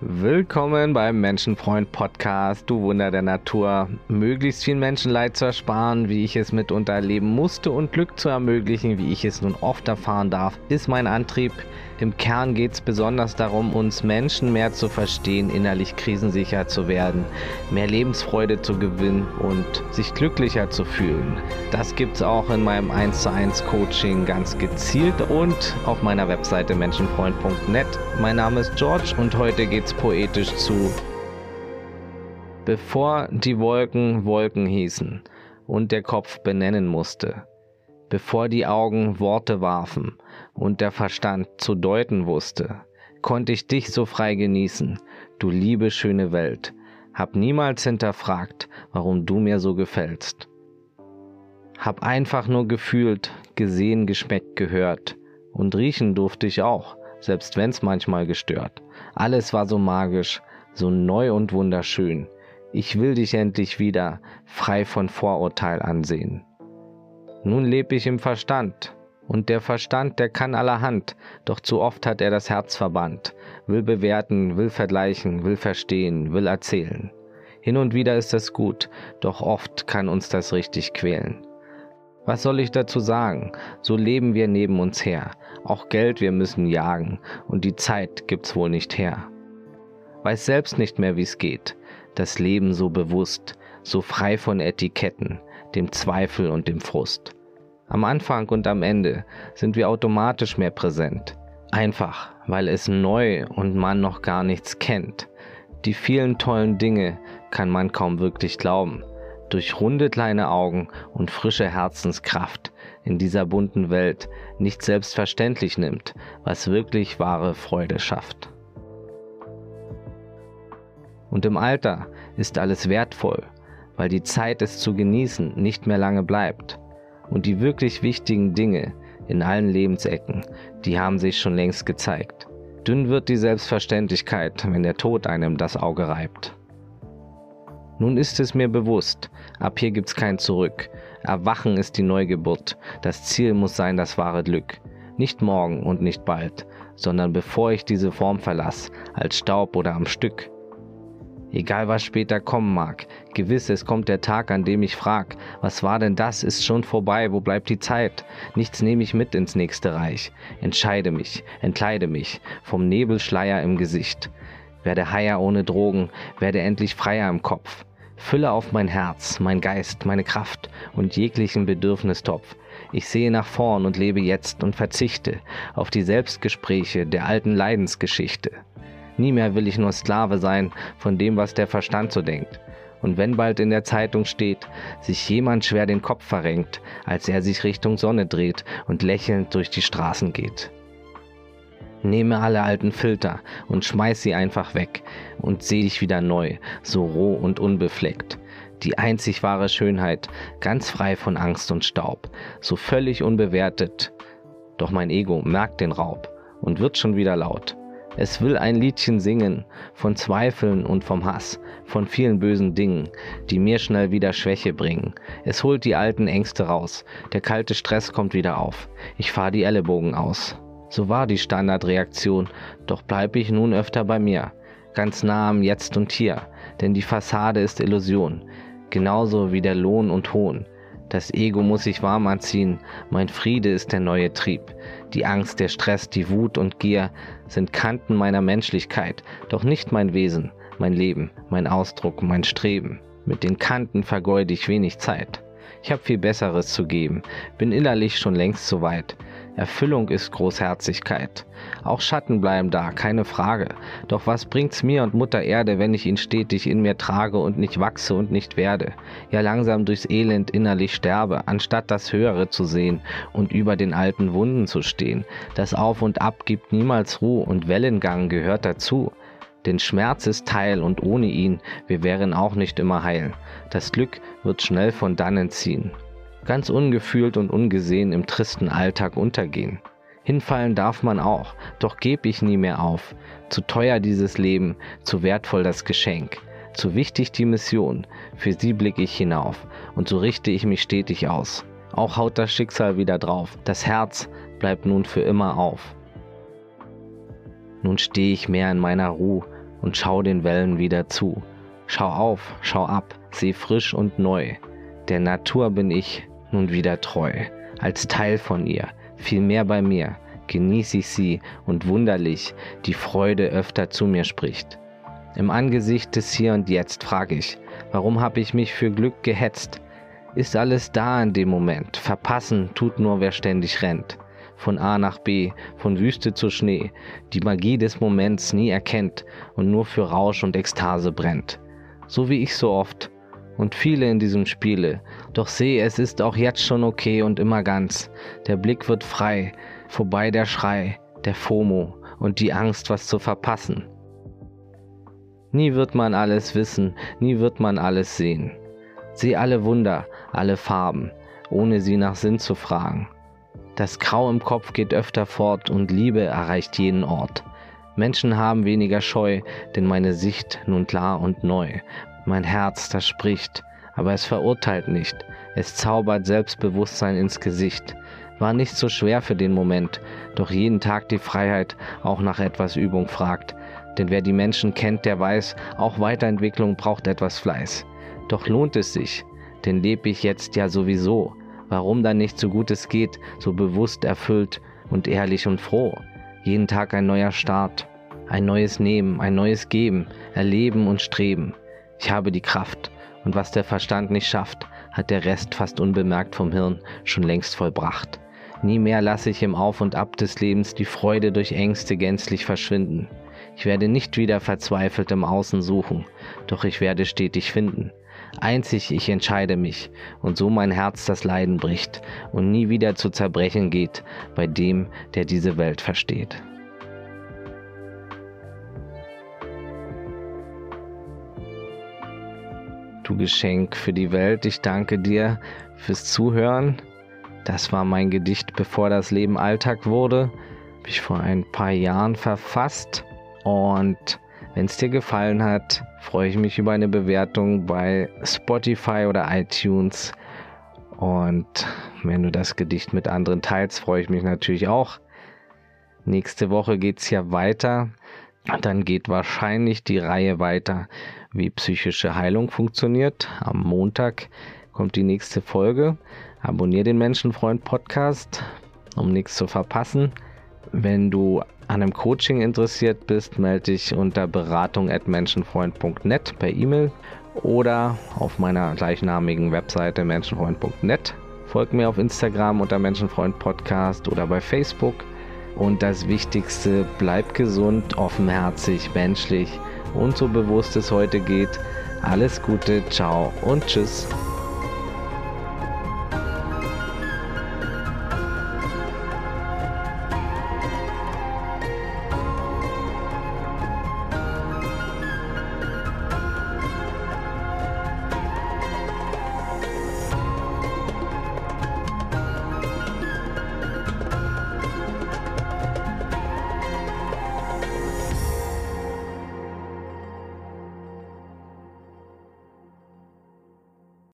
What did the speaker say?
Willkommen beim Menschenfreund Podcast, du Wunder der Natur. Möglichst viel Menschenleid zu ersparen, wie ich es mitunter erleben musste und Glück zu ermöglichen, wie ich es nun oft erfahren darf, ist mein Antrieb. Im Kern geht es besonders darum, uns Menschen mehr zu verstehen, innerlich krisensicher zu werden, mehr Lebensfreude zu gewinnen und sich glücklicher zu fühlen. Das gibt es auch in meinem 1 zu 1 Coaching ganz gezielt und auf meiner Webseite menschenfreund.net. Mein Name ist George und heute geht es poetisch zu. Bevor die Wolken Wolken hießen und der Kopf benennen musste, bevor die Augen Worte warfen, und der Verstand zu deuten wusste, konnte ich dich so frei genießen, du liebe schöne Welt, hab niemals hinterfragt, warum du mir so gefällst. Hab einfach nur gefühlt, gesehen, geschmeckt, gehört, und riechen durfte ich auch, selbst wenn's manchmal gestört. Alles war so magisch, so neu und wunderschön. Ich will dich endlich wieder frei von Vorurteil ansehen. Nun leb ich im Verstand, und der Verstand, der kann allerhand, doch zu oft hat er das Herz verbannt, will bewerten, will vergleichen, will verstehen, will erzählen. Hin und wieder ist das gut, doch oft kann uns das richtig quälen. Was soll ich dazu sagen? So leben wir neben uns her. Auch Geld wir müssen jagen, und die Zeit gibt's wohl nicht her. Weiß selbst nicht mehr, wie's geht. Das Leben so bewusst, so frei von Etiketten, dem Zweifel und dem Frust. Am Anfang und am Ende sind wir automatisch mehr präsent. Einfach, weil es neu und man noch gar nichts kennt. Die vielen tollen Dinge kann man kaum wirklich glauben. Durch runde kleine Augen und frische Herzenskraft in dieser bunten Welt nicht selbstverständlich nimmt, was wirklich wahre Freude schafft. Und im Alter ist alles wertvoll, weil die Zeit es zu genießen nicht mehr lange bleibt. Und die wirklich wichtigen Dinge in allen Lebensecken, die haben sich schon längst gezeigt. Dünn wird die Selbstverständlichkeit, wenn der Tod einem das Auge reibt. Nun ist es mir bewusst, ab hier gibt's kein Zurück. Erwachen ist die Neugeburt. Das Ziel muss sein das wahre Glück. Nicht morgen und nicht bald, sondern bevor ich diese Form verlass, als Staub oder am Stück. Egal was später kommen mag, gewiss es kommt der Tag, an dem ich frag, was war denn das, ist schon vorbei, wo bleibt die Zeit? Nichts nehme ich mit ins nächste Reich. Entscheide mich, entkleide mich vom Nebelschleier im Gesicht. Werde heier ohne Drogen, werde endlich freier im Kopf. Fülle auf mein Herz, mein Geist, meine Kraft und jeglichen Bedürfnistopf. Ich sehe nach vorn und lebe jetzt und verzichte auf die Selbstgespräche der alten Leidensgeschichte. Nie mehr will ich nur Sklave sein von dem, was der Verstand so denkt. Und wenn bald in der Zeitung steht, sich jemand schwer den Kopf verrenkt, als er sich Richtung Sonne dreht und lächelnd durch die Straßen geht. Nehme alle alten Filter und schmeiß sie einfach weg und seh dich wieder neu, so roh und unbefleckt. Die einzig wahre Schönheit, ganz frei von Angst und Staub, so völlig unbewertet. Doch mein Ego merkt den Raub und wird schon wieder laut. Es will ein Liedchen singen von Zweifeln und vom Hass, von vielen bösen Dingen, die mir schnell wieder Schwäche bringen. Es holt die alten Ängste raus, der kalte Stress kommt wieder auf. Ich fahr die Ellenbogen aus. So war die Standardreaktion, doch bleib ich nun öfter bei mir, ganz nah am Jetzt und Hier, denn die Fassade ist Illusion, genauso wie der Lohn und Hohn. Das Ego muss sich warm anziehen, mein Friede ist der neue Trieb. Die Angst, der Stress, die Wut und Gier sind Kanten meiner Menschlichkeit, doch nicht mein Wesen, mein Leben, mein Ausdruck, mein Streben. Mit den Kanten vergeude ich wenig Zeit. Ich hab viel Besseres zu geben, bin innerlich schon längst so weit. Erfüllung ist Großherzigkeit. Auch Schatten bleiben da, keine Frage. Doch was bringt's mir und Mutter Erde, wenn ich ihn stetig in mir trage und nicht wachse und nicht werde? Ja langsam durchs Elend innerlich sterbe, anstatt das Höhere zu sehen und über den alten Wunden zu stehen. Das Auf und Ab gibt niemals Ruhe und Wellengang gehört dazu. Denn Schmerz ist Teil und ohne ihn, wir wären auch nicht immer heil. Das Glück wird schnell von dannen ziehen ganz ungefühlt und ungesehen im tristen Alltag untergehen. Hinfallen darf man auch, doch geb ich nie mehr auf. Zu teuer dieses Leben, zu wertvoll das Geschenk, zu wichtig die Mission, für sie blick ich hinauf, und so richte ich mich stetig aus. Auch haut das Schicksal wieder drauf, das Herz bleibt nun für immer auf. Nun steh ich mehr in meiner Ruhe und schau den Wellen wieder zu. Schau auf, schau ab, seh frisch und neu. Der Natur bin ich nun wieder treu, als Teil von ihr, viel mehr bei mir, genieße ich sie und wunderlich die Freude öfter zu mir spricht. Im Angesicht des Hier und Jetzt frage ich, warum habe ich mich für Glück gehetzt? Ist alles da in dem Moment, verpassen tut nur wer ständig rennt von A nach B, von Wüste zu Schnee, die Magie des Moments nie erkennt und nur für Rausch und Ekstase brennt. So wie ich so oft und viele in diesem Spiele. Doch seh, es ist auch jetzt schon okay und immer ganz. Der Blick wird frei, vorbei der Schrei, der FOMO und die Angst, was zu verpassen. Nie wird man alles wissen, nie wird man alles sehen. Seh alle Wunder, alle Farben, ohne sie nach Sinn zu fragen. Das Grau im Kopf geht öfter fort und Liebe erreicht jeden Ort. Menschen haben weniger Scheu, denn meine Sicht nun klar und neu. Mein Herz, das spricht, aber es verurteilt nicht. Es zaubert Selbstbewusstsein ins Gesicht. War nicht so schwer für den Moment, doch jeden Tag die Freiheit auch nach etwas Übung fragt. Denn wer die Menschen kennt, der weiß, auch Weiterentwicklung braucht etwas Fleiß. Doch lohnt es sich, denn lebe ich jetzt ja sowieso. Warum dann nicht so gut es geht, so bewusst erfüllt und ehrlich und froh? Jeden Tag ein neuer Start, ein neues Nehmen, ein neues Geben, Erleben und Streben. Ich habe die Kraft, und was der Verstand nicht schafft, hat der Rest fast unbemerkt vom Hirn schon längst vollbracht. Nie mehr lasse ich im Auf und Ab des Lebens die Freude durch Ängste gänzlich verschwinden. Ich werde nicht wieder verzweifelt im Außen suchen, doch ich werde stetig finden. Einzig ich entscheide mich und so mein Herz das Leiden bricht und nie wieder zu zerbrechen geht bei dem, der diese Welt versteht. Du Geschenk für die Welt, ich danke dir fürs Zuhören. Das war mein Gedicht, bevor das Leben Alltag wurde. Habe ich vor ein paar Jahren verfasst und wenn es dir gefallen hat, freue ich mich über eine Bewertung bei Spotify oder iTunes. Und wenn du das Gedicht mit anderen teilst, freue ich mich natürlich auch. Nächste Woche geht es ja weiter. Dann geht wahrscheinlich die Reihe weiter, wie psychische Heilung funktioniert. Am Montag kommt die nächste Folge. Abonnier den Menschenfreund Podcast, um nichts zu verpassen. Wenn du an einem Coaching interessiert bist, melde dich unter beratung.menschenfreund.net per E-Mail oder auf meiner gleichnamigen Webseite menschenfreund.net. Folg mir auf Instagram unter Menschenfreund Podcast oder bei Facebook. Und das Wichtigste, bleib gesund, offenherzig, menschlich und so bewusst es heute geht. Alles Gute, ciao und tschüss.